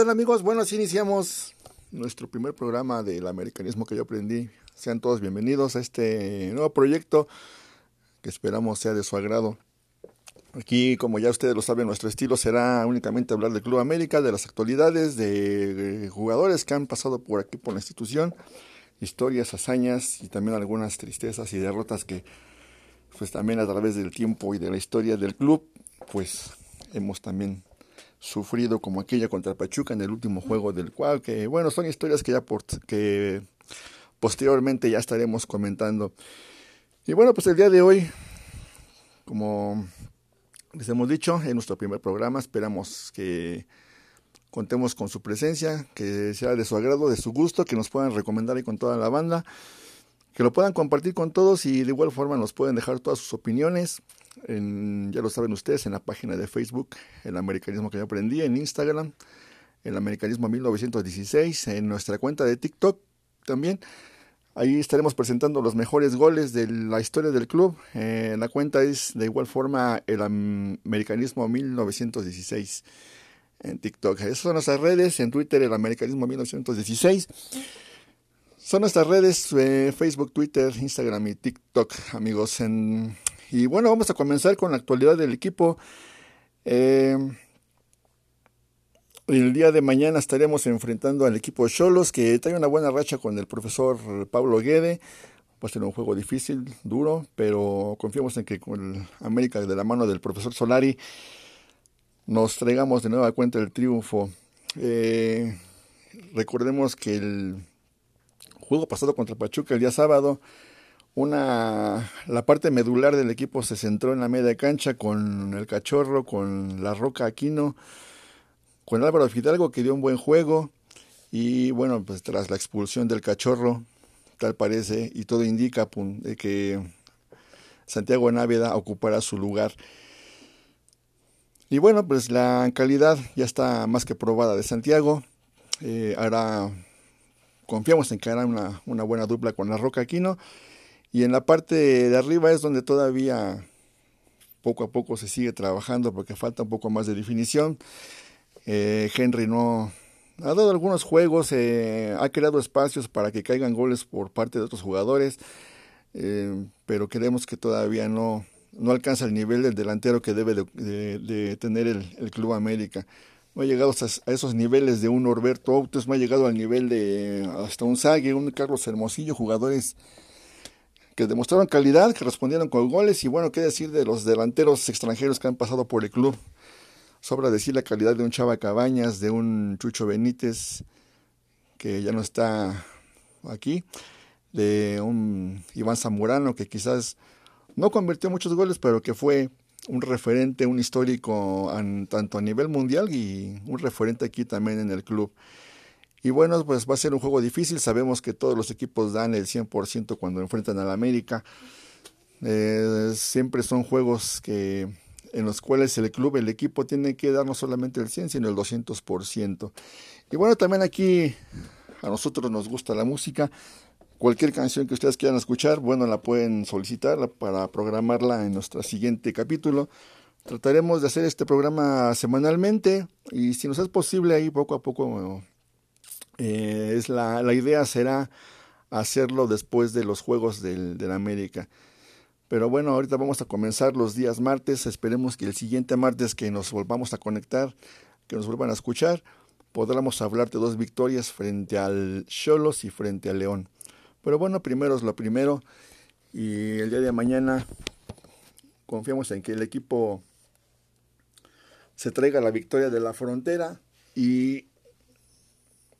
tal amigos? Bueno, así iniciamos nuestro primer programa del americanismo que yo aprendí. Sean todos bienvenidos a este nuevo proyecto que esperamos sea de su agrado. Aquí, como ya ustedes lo saben, nuestro estilo será únicamente hablar del Club América, de las actualidades, de jugadores que han pasado por aquí por la institución, historias, hazañas y también algunas tristezas y derrotas que pues también a través del tiempo y de la historia del club, pues hemos también sufrido como aquella contra Pachuca en el último juego del cual que bueno son historias que ya por, que posteriormente ya estaremos comentando. Y bueno pues el día de hoy como les hemos dicho en nuestro primer programa esperamos que contemos con su presencia que sea de su agrado de su gusto que nos puedan recomendar ahí con toda la banda que lo puedan compartir con todos y de igual forma nos pueden dejar todas sus opiniones ya lo saben ustedes, en la página de Facebook, El Americanismo que yo aprendí, en Instagram, El Americanismo 1916, en nuestra cuenta de TikTok también. Ahí estaremos presentando los mejores goles de la historia del club. Eh, la cuenta es de igual forma El Americanismo 1916 en TikTok. Esas son nuestras redes, en Twitter El Americanismo 1916. Son nuestras redes, eh, Facebook, Twitter, Instagram y TikTok, amigos. Y bueno, vamos a comenzar con la actualidad del equipo. Eh, el día de mañana estaremos enfrentando al equipo Cholos, que trae una buena racha con el profesor Pablo Guede. Va a ser un juego difícil, duro, pero confiamos en que con América de la mano del profesor Solari nos traigamos de nueva cuenta el triunfo. Eh, recordemos que el juego pasado contra Pachuca el día sábado una la parte medular del equipo se centró en la media cancha con el cachorro, con la Roca Aquino, con Álvaro Fidalgo que dio un buen juego y bueno, pues tras la expulsión del cachorro, tal parece y todo indica que Santiago Náveda ocupará su lugar. Y bueno, pues la calidad ya está más que probada de Santiago. Eh, hará, confiamos en que hará una, buena dupla con la Roca Aquino y en la parte de arriba es donde todavía poco a poco se sigue trabajando porque falta un poco más de definición. Eh, Henry no ha dado algunos juegos, eh, ha creado espacios para que caigan goles por parte de otros jugadores, eh, pero creemos que todavía no, no alcanza el nivel del delantero que debe de, tener el, Club América. No ha llegado a, esos niveles de un Norberto Autos, no ha llegado al nivel de hasta un Sague, un Carlos Hermosillo, jugadores que demostraron calidad, que respondieron con goles y bueno, qué decir de los delanteros extranjeros que han pasado por el club. Sobra decir la calidad de un Chava Cabañas, de un Chucho Benítez, que ya no está aquí, de un Iván Zamorano, que quizás no convirtió muchos goles, pero que fue un referente, un histórico tanto a nivel mundial y un referente aquí también en el club. Y bueno, pues va a ser un juego difícil. Sabemos que todos los equipos dan el 100% cuando enfrentan al América. Eh, siempre son juegos que en los cuales el club, el equipo tiene que dar no solamente el 100, sino el 200%. Y bueno, también aquí a nosotros nos gusta la música. Cualquier canción que ustedes quieran escuchar, bueno, la pueden solicitar para programarla en nuestro siguiente capítulo. Trataremos de hacer este programa semanalmente y si nos es posible ahí poco a poco eh, es la, la, idea será hacerlo después de los Juegos del, del América. Pero bueno, ahorita vamos a comenzar los días martes. Esperemos que el siguiente martes que nos volvamos a conectar, que nos vuelvan a escuchar, podamos hablar de dos victorias frente al Cholos y frente al León. Pero bueno, primero es lo primero. Y el día de mañana confiamos en que el equipo se traiga la victoria de la frontera y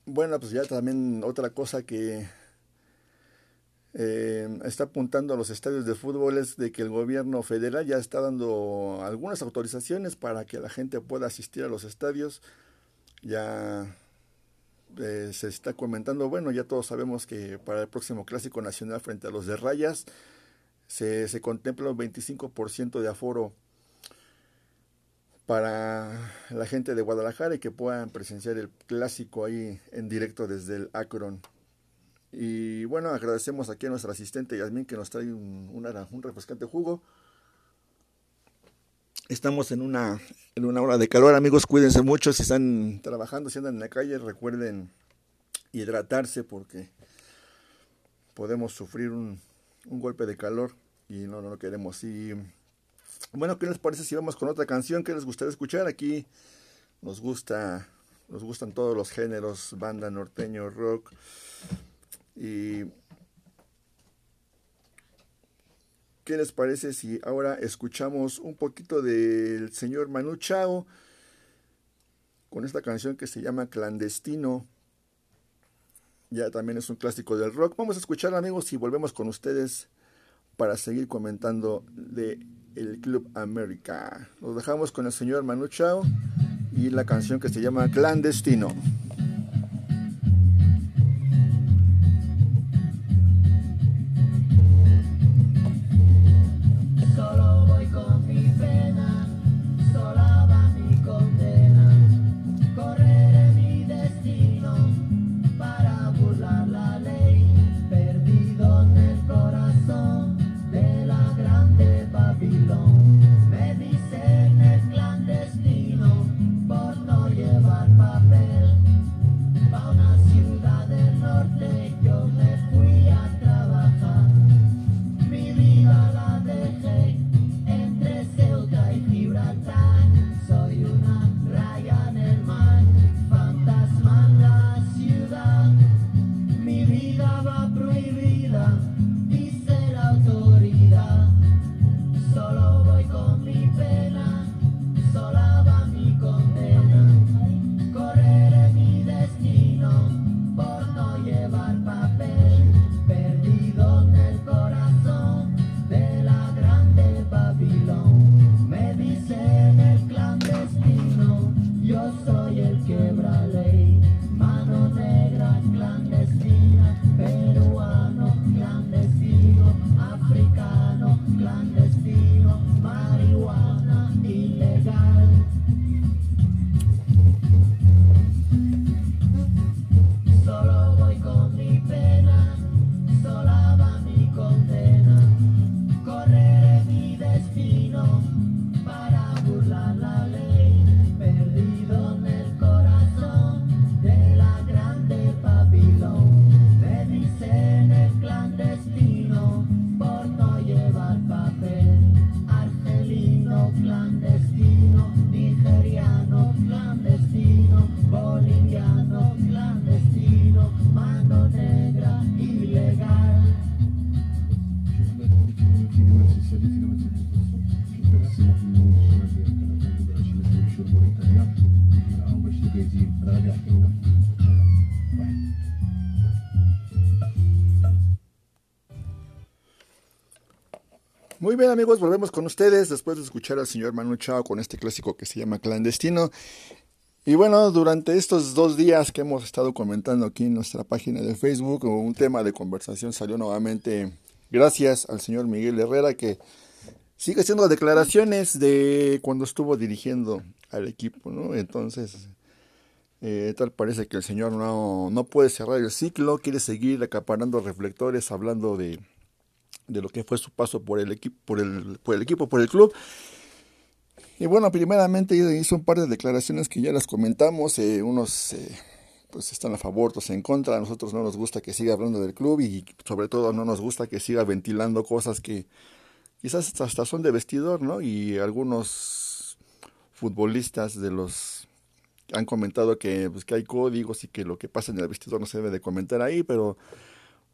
bueno, pues ya también otra cosa que eh, está apuntando a los estadios de fútbol es de que el gobierno federal ya está dando algunas autorizaciones para que la gente pueda asistir a los estadios. Ya eh, se está comentando, bueno, ya todos sabemos que para el próximo Clásico Nacional frente a los de Rayas se, contempla un 25% de aforo para la gente de Guadalajara y que puedan presenciar el clásico ahí en directo desde el Akron. Y bueno, agradecemos aquí a nuestra asistente Yasmin que nos trae un, un refrescante jugo. Estamos en una, en una hora de calor, amigos, cuídense mucho si están trabajando, si andan en la calle, recuerden hidratarse porque podemos sufrir un, un golpe de calor y no, no lo queremos. Y bueno, ¿qué les parece si vamos con otra canción que les gustaría escuchar? Aquí nos gusta, nos gustan todos los géneros, banda, norteño, rock. Y ¿qué les parece si ahora escuchamos un poquito del señor Manu Chao con esta canción que se llama Clandestino? Ya también es un clásico del rock. Vamos a escuchar amigos y volvemos con ustedes para seguir comentando de el Club América. Nos dejamos con el señor Manu Chao y la canción que se llama Clandestino. Muy bien amigos, volvemos con ustedes después de escuchar al señor Manu Chao con este clásico que se llama Clandestino. Y bueno, durante estos dos días que hemos estado comentando aquí en nuestra página de Facebook, un tema de conversación salió nuevamente gracias al señor Miguel Herrera que sigue haciendo declaraciones de cuando estuvo dirigiendo al equipo, ¿no? Entonces, eh, tal parece que el señor no, no puede cerrar el ciclo, quiere seguir acaparando reflectores hablando de de lo que fue su paso por el equipo, por el, por el equipo, por el club. Y bueno, primeramente hizo un par de declaraciones que ya las comentamos, eh, unos eh, pues están a favor, otros en contra, a nosotros no nos gusta que siga hablando del club y sobre todo no nos gusta que siga ventilando cosas que quizás hasta son de vestidor, ¿no? Y algunos futbolistas de los han comentado que, pues, que hay códigos y que lo que pasa en el vestidor no se debe de comentar ahí, pero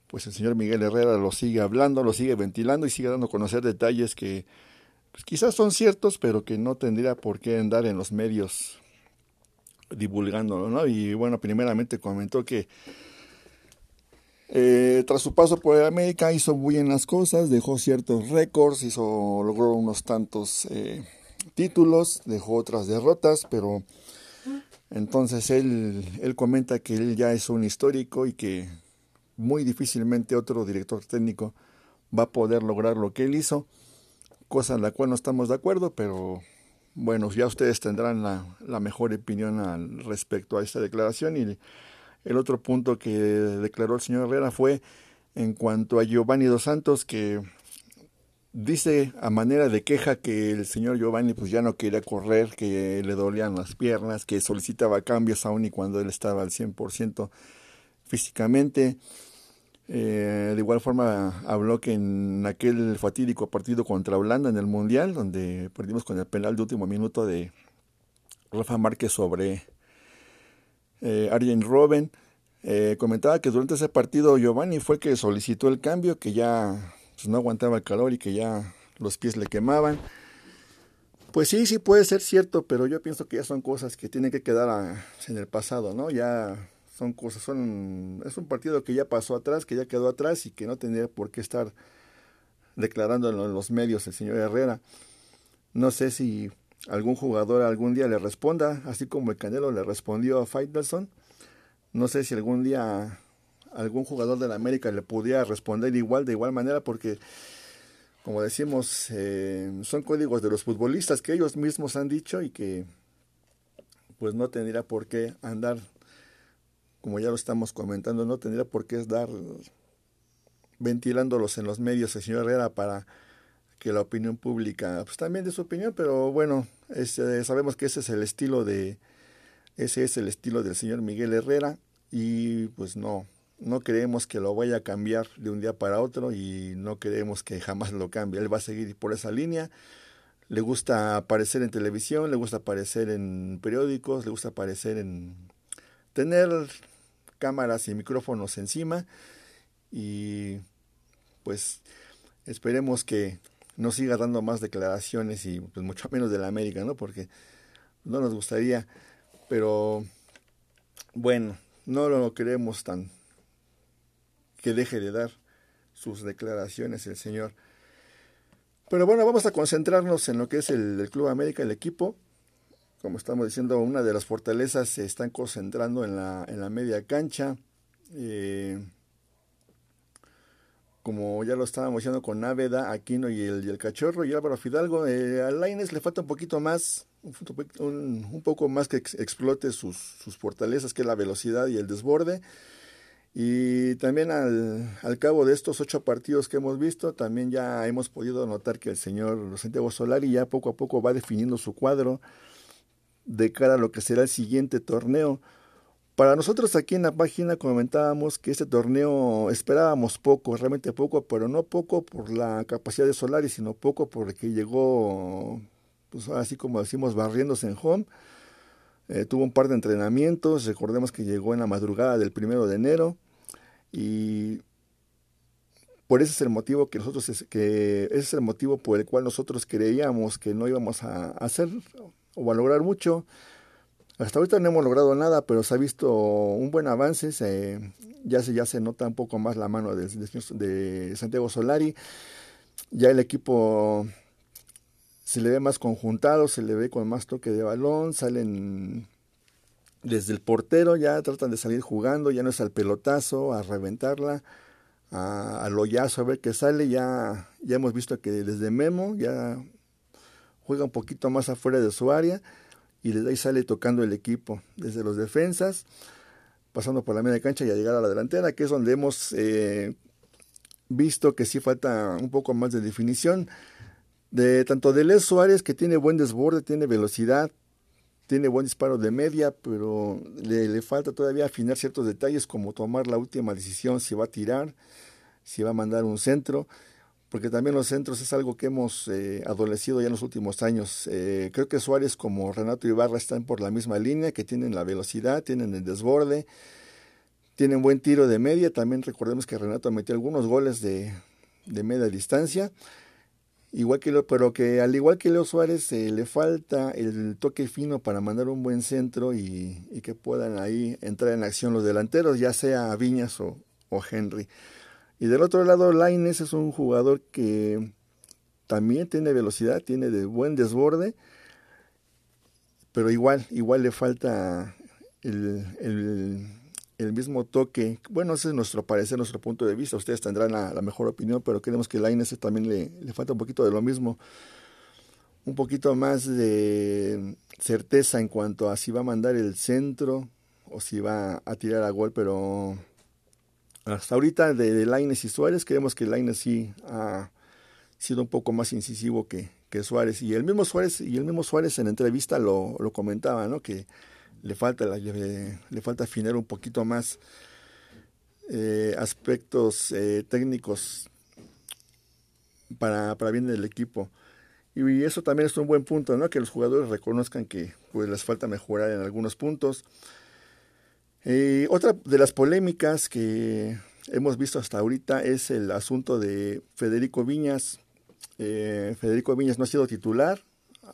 pues el señor Miguel Herrera lo sigue hablando, lo sigue ventilando y sigue dando a conocer detalles que pues, quizás son ciertos, pero que no tendría por qué andar en los medios divulgándolo, ¿no? Y bueno, primeramente comentó que eh, tras su paso por América hizo muy bien las cosas, dejó ciertos récords, hizo, logró unos tantos eh, títulos, dejó otras derrotas, pero entonces él, él comenta que él ya es un histórico y que muy difícilmente otro director técnico va a poder lograr lo que él hizo, cosa en la cual no estamos de acuerdo, pero bueno, ya ustedes tendrán la, mejor opinión al respecto a esta declaración. Y el otro punto que declaró el señor Herrera fue en cuanto a Giovanni Dos Santos, que Dice a manera de queja que el señor Giovanni pues ya no quería correr, que le dolían las piernas, que solicitaba cambios aún y cuando él estaba al 100% físicamente. Eh, de igual forma habló que en aquel fatídico partido contra Holanda en el Mundial, donde perdimos con el penal de último minuto de Rafa Márquez sobre eh, Arjen Robben, eh, comentaba que durante ese partido Giovanni fue que solicitó el cambio, que ya pues, no aguantaba el calor y que ya los pies le quemaban. Pues sí, sí puede ser cierto, pero yo pienso que ya son cosas que tienen que quedar en el pasado, ¿no? Ya son cosas, son, es un partido que ya pasó atrás, que ya quedó atrás y que no tendría por qué estar declarando en los medios el señor Herrera. No sé si algún jugador algún día le responda, así como el Canelo le respondió a Faitelson. No sé si algún día algún jugador de la América le pudiera responder igual, de igual manera, porque, como decimos, eh, son códigos de los futbolistas que ellos mismos han dicho y que pues no tendría por qué andar como ya lo estamos comentando, no tendría por qué estar ventilándolos en los medios el señor Herrera para que la opinión pública, pues también de su opinión, pero bueno, este, sabemos que ese es el estilo de, ese es el estilo del señor Miguel Herrera y pues no, no creemos que lo vaya a cambiar de un día para otro y no creemos que jamás lo cambie, él va a seguir por esa línea, le gusta aparecer en televisión, le gusta aparecer en periódicos, le gusta aparecer en tener cámaras y micrófonos encima. Y pues esperemos que no siga dando más declaraciones y pues mucho menos de la América, ¿no? Porque no nos gustaría, pero bueno, no lo queremos tan que deje de dar sus declaraciones el señor. Pero bueno, vamos a concentrarnos en lo que es el, Club América, el equipo como estamos diciendo, una de las fortalezas se están concentrando en la, en la media cancha. Eh, como ya lo estábamos diciendo con Náveda, Aquino y el, el Cachorro y Álvaro Fidalgo, eh, a Laines le falta un poquito más, un, un poco más que explote sus, sus, fortalezas, que es la velocidad y el desborde. Y también al, al, cabo de estos ocho partidos que hemos visto, también ya hemos podido notar que el señor Santiago Solari ya poco a poco va definiendo su cuadro de cara a lo que será el siguiente torneo. Para nosotros aquí en la página comentábamos que este torneo esperábamos poco, realmente poco, pero no poco por la capacidad de Solari, sino poco porque llegó, pues así como decimos, barriéndose en home. Eh, tuvo un par de entrenamientos, recordemos que llegó en la madrugada del primero de enero y por ese es el motivo que nosotros que ese es el motivo por el cual nosotros creíamos que no íbamos a hacer o a lograr mucho. Hasta ahorita no hemos logrado nada, pero se ha visto un buen avance. ya, se, ya se nota un poco más la mano de, de, Santiago Solari. Ya el equipo se le ve más conjuntado, se le ve con más toque de balón. Salen desde el portero, ya tratan de salir jugando. Ya no es al pelotazo, a reventarla, a, al hoyazo, a ver qué sale. Ya, ya hemos visto que desde Memo ya juega un poquito más afuera de su área y desde ahí sale tocando el equipo, desde los defensas, pasando por la media cancha y a llegar a la delantera, que es donde hemos eh, visto que sí falta un poco más de definición. De tanto de Les Suárez, que tiene buen desborde, tiene velocidad, tiene buen disparo de media, pero le, falta todavía afinar ciertos detalles como tomar la última decisión si va a tirar, si va a mandar un centro porque también los centros es algo que hemos eh, adolecido ya en los últimos años. Eh, creo que Suárez como Renato Ibarra están por la misma línea, que tienen la velocidad, tienen el desborde, tienen buen tiro de media. También recordemos que Renato metió algunos goles de, de media distancia. Igual que pero que al igual que Leo Suárez eh, le falta el toque fino para mandar un buen centro y, y, que puedan ahí entrar en acción los delanteros, ya sea Viñas o, o Henry. Y del otro lado, Laines es un jugador que también tiene velocidad, tiene de buen desborde, pero igual, igual le falta el, el, mismo toque. Bueno, ese es nuestro parecer, nuestro punto de vista. Ustedes tendrán la, la mejor opinión, pero creemos que Laines también le, le falta un poquito de lo mismo. Un poquito más de certeza en cuanto a si va a mandar el centro o si va a tirar a gol, pero hasta ahorita de, de Laines y Suárez, creemos que Laines sí ha, sido un poco más incisivo que, que Suárez. Y el mismo Suárez, y el mismo Suárez en entrevista lo, lo comentaba, ¿no? Que le falta, le, le falta afinar un poquito más eh, aspectos eh, técnicos para, para bien del equipo. Y eso también es un buen punto, ¿no? Que los jugadores reconozcan que pues, les falta mejorar en algunos puntos. Eh, otra de las polémicas que hemos visto hasta ahorita es el asunto de Federico Viñas. Federico Viñas no ha sido titular,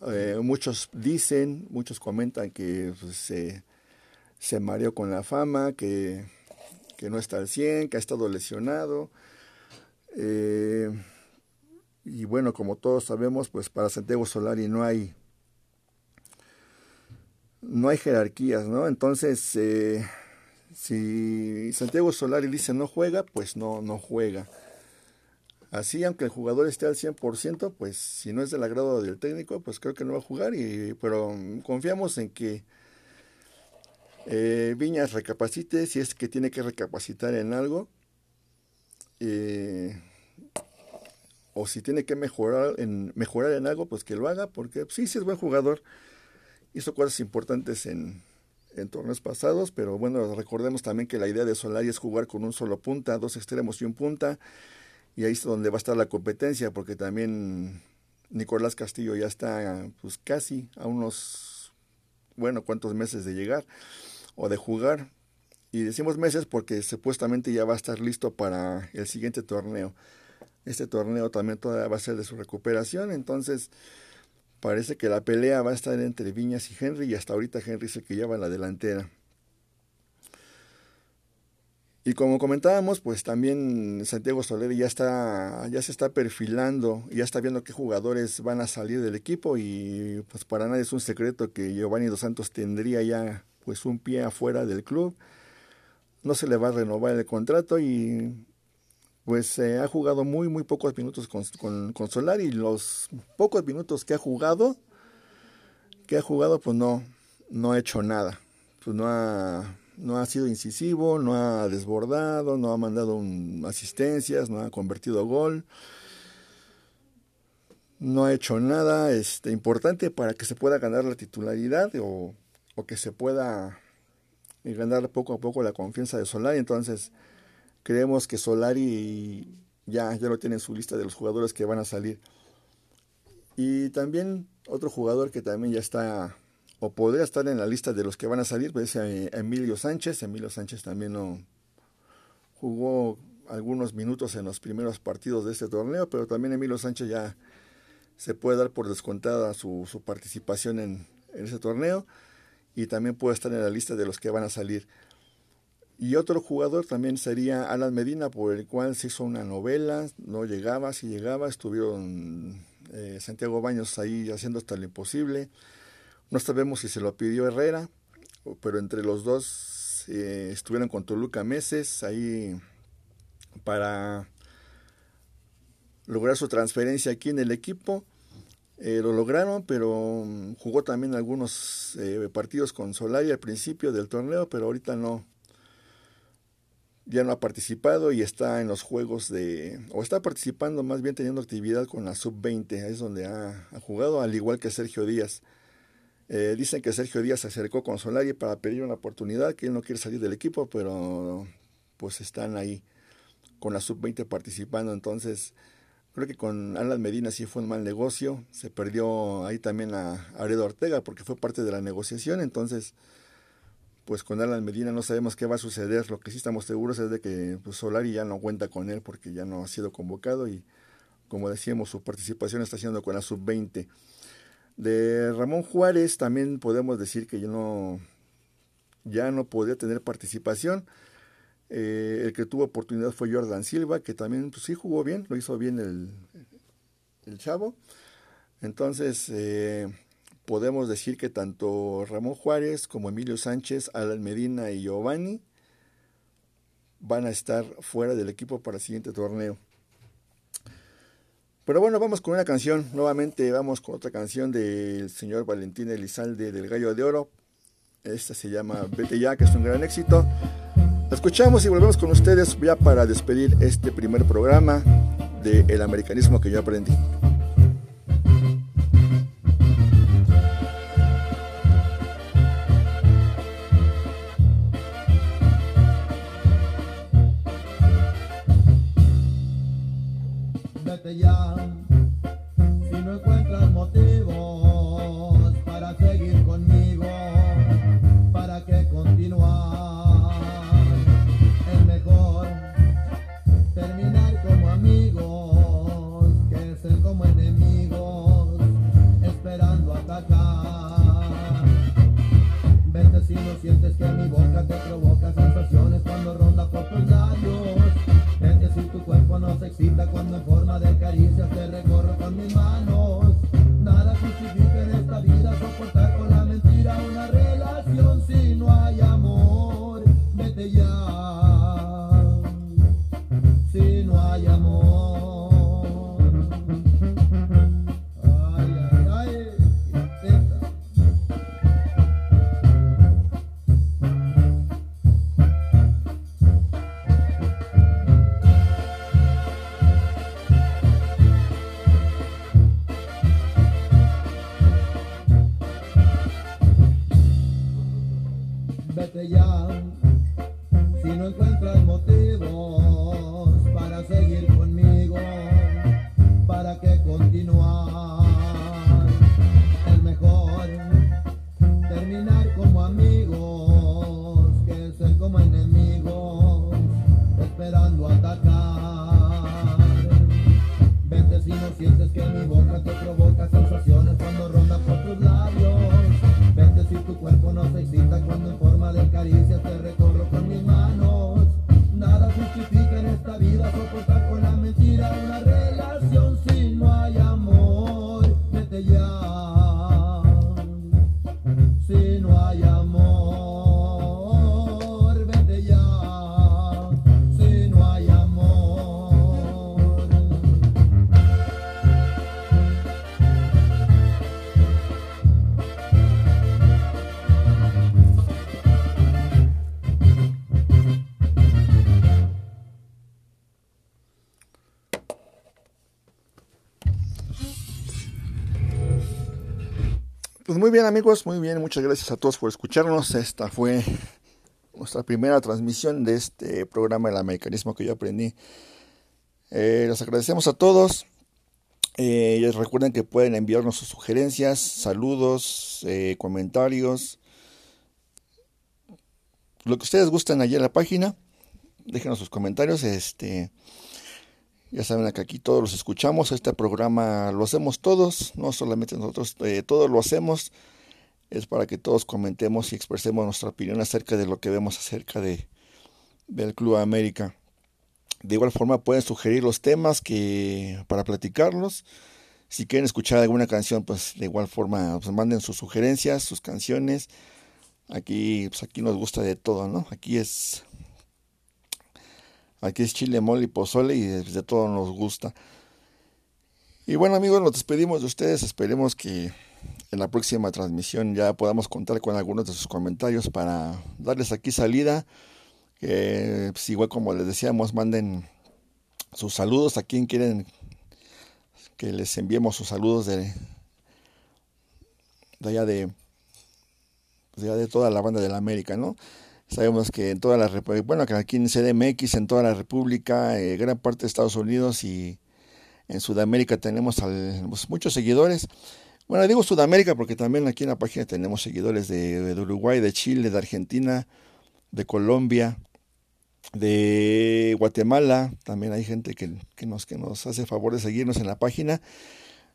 eh, muchos dicen, muchos comentan que pues, se, se mareó con la fama, que, que, no está al 100, que ha estado lesionado. Eh, y bueno, como todos sabemos, pues para Santiago Solari no hay no hay jerarquías, ¿no? Entonces, eh, si Santiago Solari dice no juega, pues no, no juega. Así, aunque el jugador esté al 100%, pues si no es del agrado del técnico, pues creo que no va a jugar. Y, pero confiamos en que eh, Viñas recapacite si es que tiene que recapacitar en algo. Eh, o si tiene que mejorar en, mejorar en algo, pues que lo haga, porque sí, sí es buen jugador. Hizo cosas importantes en, en torneos pasados, pero bueno, recordemos también que la idea de Solari es jugar con un solo punta, dos extremos y un punta y ahí es donde va a estar la competencia, porque también Nicolás Castillo ya está pues casi a unos, bueno, cuantos meses de llegar o de jugar. Y decimos meses porque supuestamente ya va a estar listo para el siguiente torneo. Este torneo también todavía va a ser de su recuperación, entonces parece que la pelea va a estar entre Viñas y Henry y hasta ahorita Henry es el que lleva la delantera. Y como comentábamos, pues también Santiago Soler ya está, ya se está perfilando, ya está viendo qué jugadores van a salir del equipo y pues para nadie es un secreto que Giovanni Dos Santos tendría ya pues un pie afuera del club. No se le va a renovar el contrato y pues se ha jugado muy muy pocos minutos con, con, con Solar y los pocos minutos que ha jugado, que ha jugado pues no, no ha hecho nada, pues no ha no ha sido incisivo, no ha desbordado, no ha mandado asistencias, no ha convertido gol, no ha hecho nada este, importante para que se pueda ganar la titularidad o, que se pueda ganar poco a poco la confianza de Solari. Entonces, creemos que Solari ya, ya lo tiene en su lista de los jugadores que van a salir. Y también otro jugador que también ya está o podría estar en la lista de los que van a salir, pues Emilio Sánchez. Emilio Sánchez también no jugó algunos minutos en los primeros partidos de este torneo, pero también Emilio Sánchez ya se puede dar por descontada su, participación en, en, ese torneo y también puede estar en la lista de los que van a salir. Y otro jugador también sería Alan Medina, por el cual se hizo una novela, no llegaba, si llegaba, estuvieron eh, Santiago Baños ahí haciendo hasta lo imposible. No sabemos si se lo pidió Herrera, pero entre los dos eh, estuvieron con Toluca meses ahí para lograr su transferencia aquí en el equipo. Eh, lo lograron, pero mm, jugó también algunos eh, partidos con Solari al principio del torneo, pero ahorita no. Ya no ha participado y está en los juegos de. o está participando más bien teniendo actividad con la sub-20, es donde ha, ha, jugado, al igual que Sergio Díaz. Eh, dicen que Sergio Díaz se acercó con Solari para pedir una oportunidad, que él no quiere salir del equipo, pero pues están ahí con la sub-20 participando. Entonces, creo que con Alan Medina sí fue un mal negocio. Se perdió ahí también a Aredo Ortega porque fue parte de la negociación. Entonces, pues con Alan Medina no sabemos qué va a suceder. Lo que sí estamos seguros es de que pues, Solari ya no cuenta con él porque ya no ha sido convocado y, como decíamos, su participación está siendo con la sub-20. De Ramón Juárez también podemos decir que ya no, podía tener participación. Eh, el que tuvo oportunidad fue Jordan Silva, que también pues, sí jugó bien, lo hizo bien el, el chavo. Entonces, eh, podemos decir que tanto Ramón Juárez como Emilio Sánchez, Alan Medina y Giovanni van a estar fuera del equipo para el siguiente torneo. Pero bueno, vamos con una canción. Nuevamente vamos con otra canción del señor Valentín Elizalde del Gallo de Oro. Esta se llama Vete ya, que es un gran éxito. La escuchamos y volvemos con ustedes ya para despedir este primer programa del americanismo que yo aprendí. Pues muy bien amigos, muy bien, muchas gracias a todos por escucharnos. Esta fue nuestra primera transmisión de este programa El Americanismo que yo aprendí. Eh, les agradecemos a todos. Eh, recuerden que pueden enviarnos sus sugerencias, saludos, eh, comentarios, lo que ustedes gusten allí en la página. Déjenos sus comentarios. Este, ya saben que aquí todos los escuchamos, este programa lo hacemos todos, no solamente nosotros, eh, todos lo hacemos, es para que todos comentemos y expresemos nuestra opinión acerca de lo que vemos acerca de, del Club América. De igual forma pueden sugerir los temas que para platicarlos. Si quieren escuchar alguna canción, pues de igual forma pues manden sus sugerencias, sus canciones. Aquí, pues aquí nos gusta de todo, ¿no? Aquí es Aquí es chile, mole y pozole y de, todo nos gusta. Y bueno amigos, nos despedimos de ustedes. Esperemos que en la próxima transmisión ya podamos contar con algunos de sus comentarios para darles aquí salida. Que pues, igual como les decíamos, manden sus saludos a quien quieren que les enviemos sus saludos de, de allá de, de, allá de toda la banda de la América, ¿no? Sabemos que en toda la bueno, que aquí en CDMX, en toda la República, eh, gran parte de Estados Unidos y en Sudamérica tenemos pues, muchos seguidores. Bueno, digo Sudamérica porque también aquí en la página tenemos seguidores de, Uruguay, de Chile, de Argentina, de Colombia, de Guatemala. También hay gente que, que, nos, que nos hace favor de seguirnos en la página.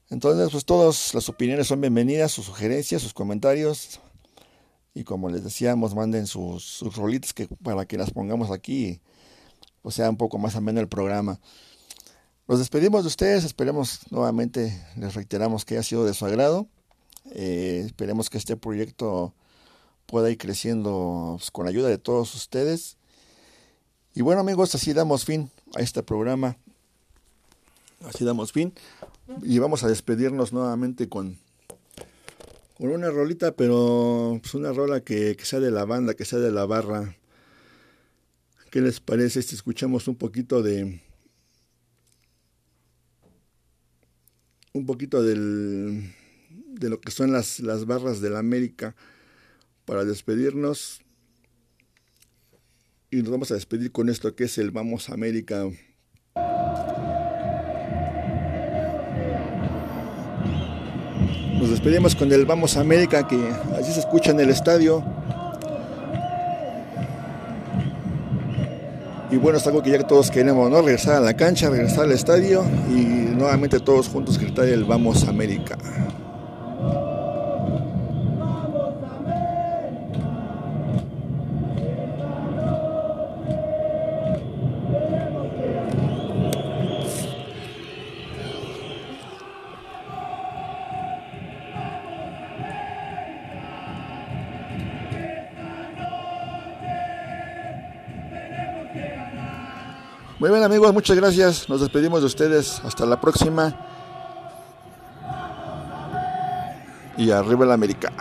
Entonces, pues todas las opiniones son bienvenidas, sus sugerencias, sus comentarios, y como les decíamos, manden sus, sus que, para que las pongamos aquí, o sea, un poco más ameno el programa. Nos despedimos de ustedes, esperemos nuevamente, les reiteramos que haya sido de su agrado. Eh, esperemos que este proyecto pueda ir creciendo pues, con la ayuda de todos ustedes. Y bueno amigos, así damos fin a este programa. Así damos fin. Y vamos a despedirnos nuevamente con con una rolita, pero pues una rola que, sea de la banda, que sea de la barra. ¿Qué les parece si escuchamos un poquito de un poquito del, de lo que son las, las barras de la América para despedirnos. Y nos vamos a despedir con esto que es el Vamos América. Nos despedimos con el Vamos América que así se escucha en el estadio. Y bueno, es algo que ya todos queremos, ¿no? Regresar a la cancha, regresar al estadio y nuevamente todos juntos gritar el Vamos América. Muy bien amigos, muchas gracias. Nos despedimos de ustedes. Hasta la próxima. Y arriba la América.